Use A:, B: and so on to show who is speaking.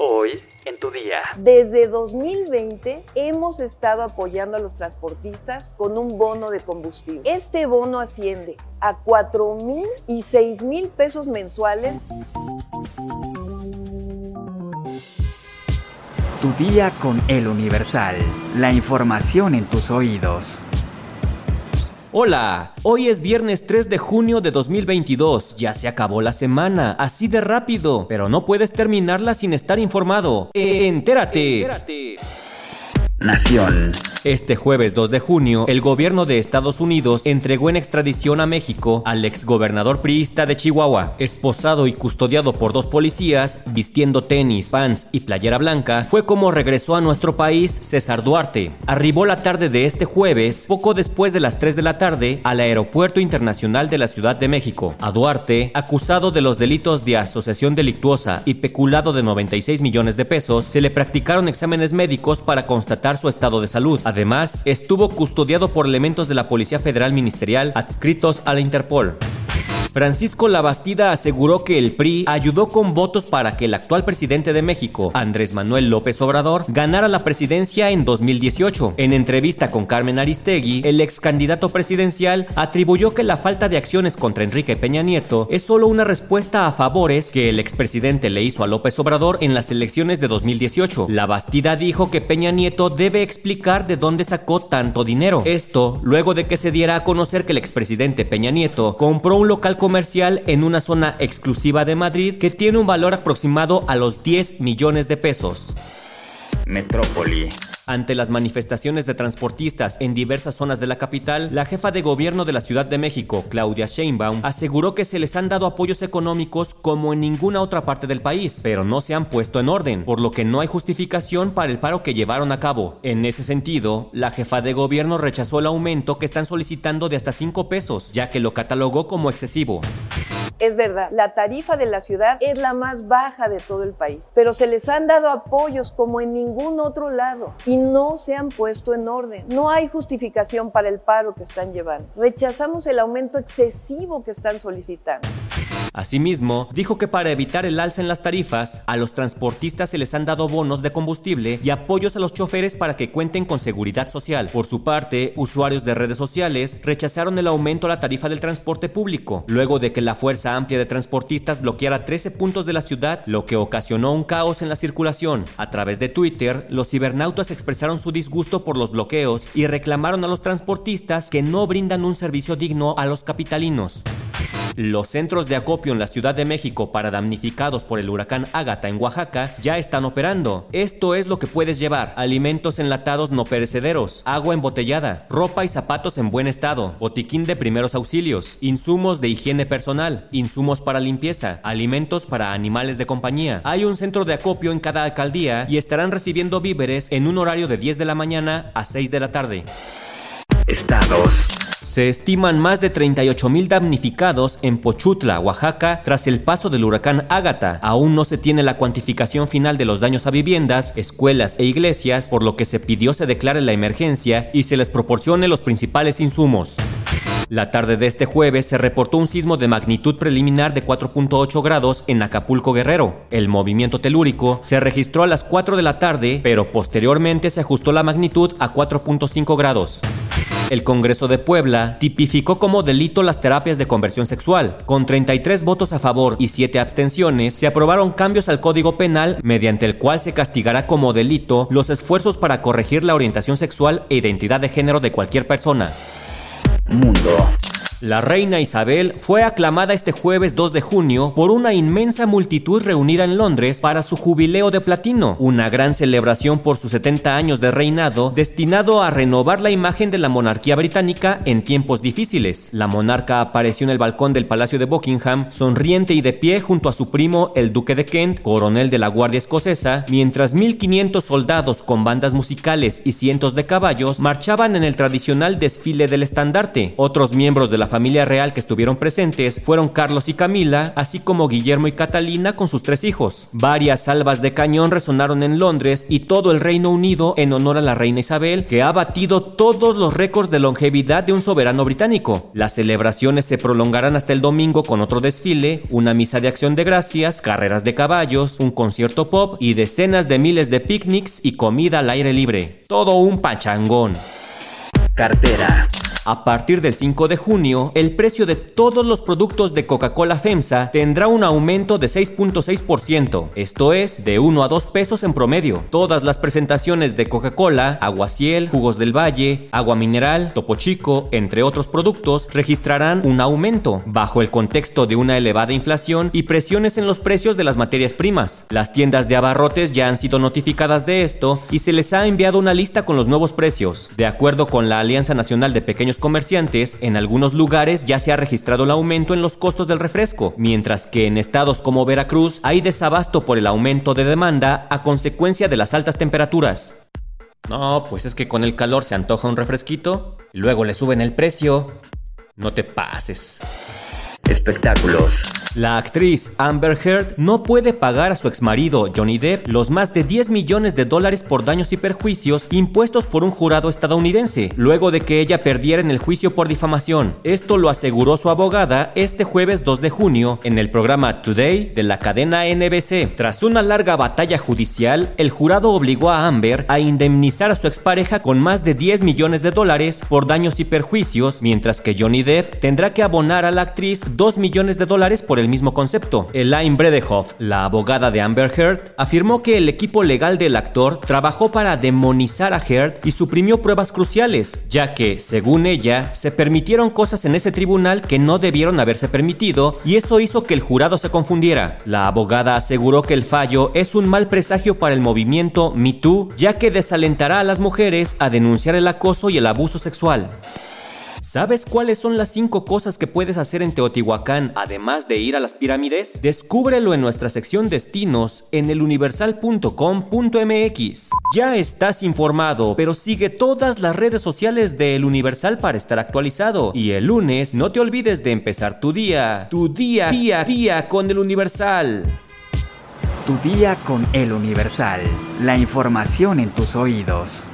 A: Hoy en tu día.
B: Desde 2020 hemos estado apoyando a los transportistas con un bono de combustible. Este bono asciende a 4 mil y 6 mil pesos mensuales.
A: Tu día con el Universal. La información en tus oídos.
C: Hola, hoy es viernes 3 de junio de 2022. Ya se acabó la semana, así de rápido, pero no puedes terminarla sin estar informado. Entérate. Entérate.
A: Nación.
C: Este jueves 2 de junio, el gobierno de Estados Unidos entregó en extradición a México al exgobernador priista de Chihuahua, esposado y custodiado por dos policías, vistiendo tenis, pants y playera blanca, fue como regresó a nuestro país César Duarte. Arribó la tarde de este jueves, poco después de las 3 de la tarde, al Aeropuerto Internacional de la Ciudad de México. A Duarte, acusado de los delitos de asociación delictuosa y peculado de 96 millones de pesos, se le practicaron exámenes médicos para constatar su estado de salud. Además, estuvo custodiado por elementos de la Policía Federal Ministerial adscritos a la Interpol. Francisco Labastida aseguró que el PRI ayudó con votos para que el actual presidente de México, Andrés Manuel López Obrador, ganara la presidencia en 2018. En entrevista con Carmen Aristegui, el ex candidato presidencial atribuyó que la falta de acciones contra Enrique Peña Nieto es solo una respuesta a favores que el expresidente le hizo a López Obrador en las elecciones de 2018. Labastida dijo que Peña Nieto debe explicar de dónde sacó tanto dinero. Esto luego de que se diera a conocer que el expresidente Peña Nieto compró un local comercial en una zona exclusiva de Madrid que tiene un valor aproximado a los 10 millones de pesos.
A: Metrópoli.
C: Ante las manifestaciones de transportistas en diversas zonas de la capital, la jefa de gobierno de la Ciudad de México, Claudia Sheinbaum, aseguró que se les han dado apoyos económicos como en ninguna otra parte del país, pero no se han puesto en orden, por lo que no hay justificación para el paro que llevaron a cabo. En ese sentido, la jefa de gobierno rechazó el aumento que están solicitando de hasta 5 pesos, ya que lo catalogó como excesivo.
B: Es verdad, la tarifa de la ciudad es la más baja de todo el país, pero se les han dado apoyos como en ningún otro lado y no se han puesto en orden. No hay justificación para el paro que están llevando. Rechazamos el aumento excesivo que están solicitando.
C: Asimismo, dijo que para evitar el alza en las tarifas, a los transportistas se les han dado bonos de combustible y apoyos a los choferes para que cuenten con seguridad social. Por su parte, usuarios de redes sociales rechazaron el aumento a la tarifa del transporte público, luego de que la Fuerza Amplia de Transportistas bloqueara 13 puntos de la ciudad, lo que ocasionó un caos en la circulación. A través de Twitter, los cibernautas expresaron su disgusto por los bloqueos y reclamaron a los transportistas que no brindan un servicio digno a los capitalinos. Los centros de acopio en la Ciudad de México para damnificados por el huracán Ágata en Oaxaca ya están operando. Esto es lo que puedes llevar: alimentos enlatados no perecederos, agua embotellada, ropa y zapatos en buen estado, botiquín de primeros auxilios, insumos de higiene personal, insumos para limpieza, alimentos para animales de compañía. Hay un centro de acopio en cada alcaldía y estarán recibiendo víveres en un horario de 10 de la mañana a 6 de la tarde.
A: Estados.
C: Se estiman más de 38 mil damnificados en Pochutla, Oaxaca, tras el paso del huracán Ágata. Aún no se tiene la cuantificación final de los daños a viviendas, escuelas e iglesias, por lo que se pidió se declare la emergencia y se les proporcione los principales insumos. La tarde de este jueves se reportó un sismo de magnitud preliminar de 4.8 grados en Acapulco Guerrero. El movimiento telúrico se registró a las 4 de la tarde, pero posteriormente se ajustó la magnitud a 4.5 grados. El Congreso de Puebla tipificó como delito las terapias de conversión sexual. Con 33 votos a favor y 7 abstenciones, se aprobaron cambios al Código Penal mediante el cual se castigará como delito los esfuerzos para corregir la orientación sexual e identidad de género de cualquier persona.
A: Mundo.
C: La reina Isabel fue aclamada este jueves 2 de junio por una inmensa multitud reunida en Londres para su jubileo de platino, una gran celebración por sus 70 años de reinado destinado a renovar la imagen de la monarquía británica en tiempos difíciles. La monarca apareció en el balcón del Palacio de Buckingham, sonriente y de pie junto a su primo el duque de Kent, coronel de la Guardia Escocesa, mientras 1500 soldados con bandas musicales y cientos de caballos marchaban en el tradicional desfile del estandarte. Otros miembros de la familia real que estuvieron presentes fueron Carlos y Camila, así como Guillermo y Catalina con sus tres hijos. Varias salvas de cañón resonaron en Londres y todo el Reino Unido en honor a la reina Isabel, que ha batido todos los récords de longevidad de un soberano británico. Las celebraciones se prolongarán hasta el domingo con otro desfile, una misa de acción de gracias, carreras de caballos, un concierto pop y decenas de miles de picnics y comida al aire libre. Todo un pachangón.
A: Cartera.
C: A partir del 5 de junio, el precio de todos los productos de Coca-Cola FEMSA tendrá un aumento de 6.6%, esto es, de 1 a 2 pesos en promedio. Todas las presentaciones de Coca-Cola, Aguaciel, Jugos del Valle, Agua Mineral, Topo Chico, entre otros productos, registrarán un aumento, bajo el contexto de una elevada inflación y presiones en los precios de las materias primas. Las tiendas de abarrotes ya han sido notificadas de esto y se les ha enviado una lista con los nuevos precios. De acuerdo con la Alianza Nacional de Pequeños comerciantes, en algunos lugares ya se ha registrado el aumento en los costos del refresco, mientras que en estados como Veracruz hay desabasto por el aumento de demanda a consecuencia de las altas temperaturas. No, pues es que con el calor se antoja un refresquito, luego le suben el precio. No te pases.
A: Espectáculos.
C: La actriz Amber Heard no puede pagar a su exmarido Johnny Depp los más de 10 millones de dólares por daños y perjuicios impuestos por un jurado estadounidense, luego de que ella perdiera en el juicio por difamación. Esto lo aseguró su abogada este jueves 2 de junio en el programa Today de la cadena NBC. Tras una larga batalla judicial, el jurado obligó a Amber a indemnizar a su expareja con más de 10 millones de dólares por daños y perjuicios, mientras que Johnny Depp tendrá que abonar a la actriz 2 millones de dólares por el mismo concepto. Elaine Bredehoff, la abogada de Amber Heard, afirmó que el equipo legal del actor trabajó para demonizar a Heard y suprimió pruebas cruciales, ya que, según ella, se permitieron cosas en ese tribunal que no debieron haberse permitido y eso hizo que el jurado se confundiera. La abogada aseguró que el fallo es un mal presagio para el movimiento MeToo, ya que desalentará a las mujeres a denunciar el acoso y el abuso sexual. ¿Sabes cuáles son las 5 cosas que puedes hacer en Teotihuacán además de ir a las pirámides? Descúbrelo en nuestra sección destinos en eluniversal.com.mx. Ya estás informado, pero sigue todas las redes sociales de El Universal para estar actualizado. Y el lunes no te olvides de empezar tu día, tu día, día, día con El Universal.
A: Tu día con El Universal. La información en tus oídos.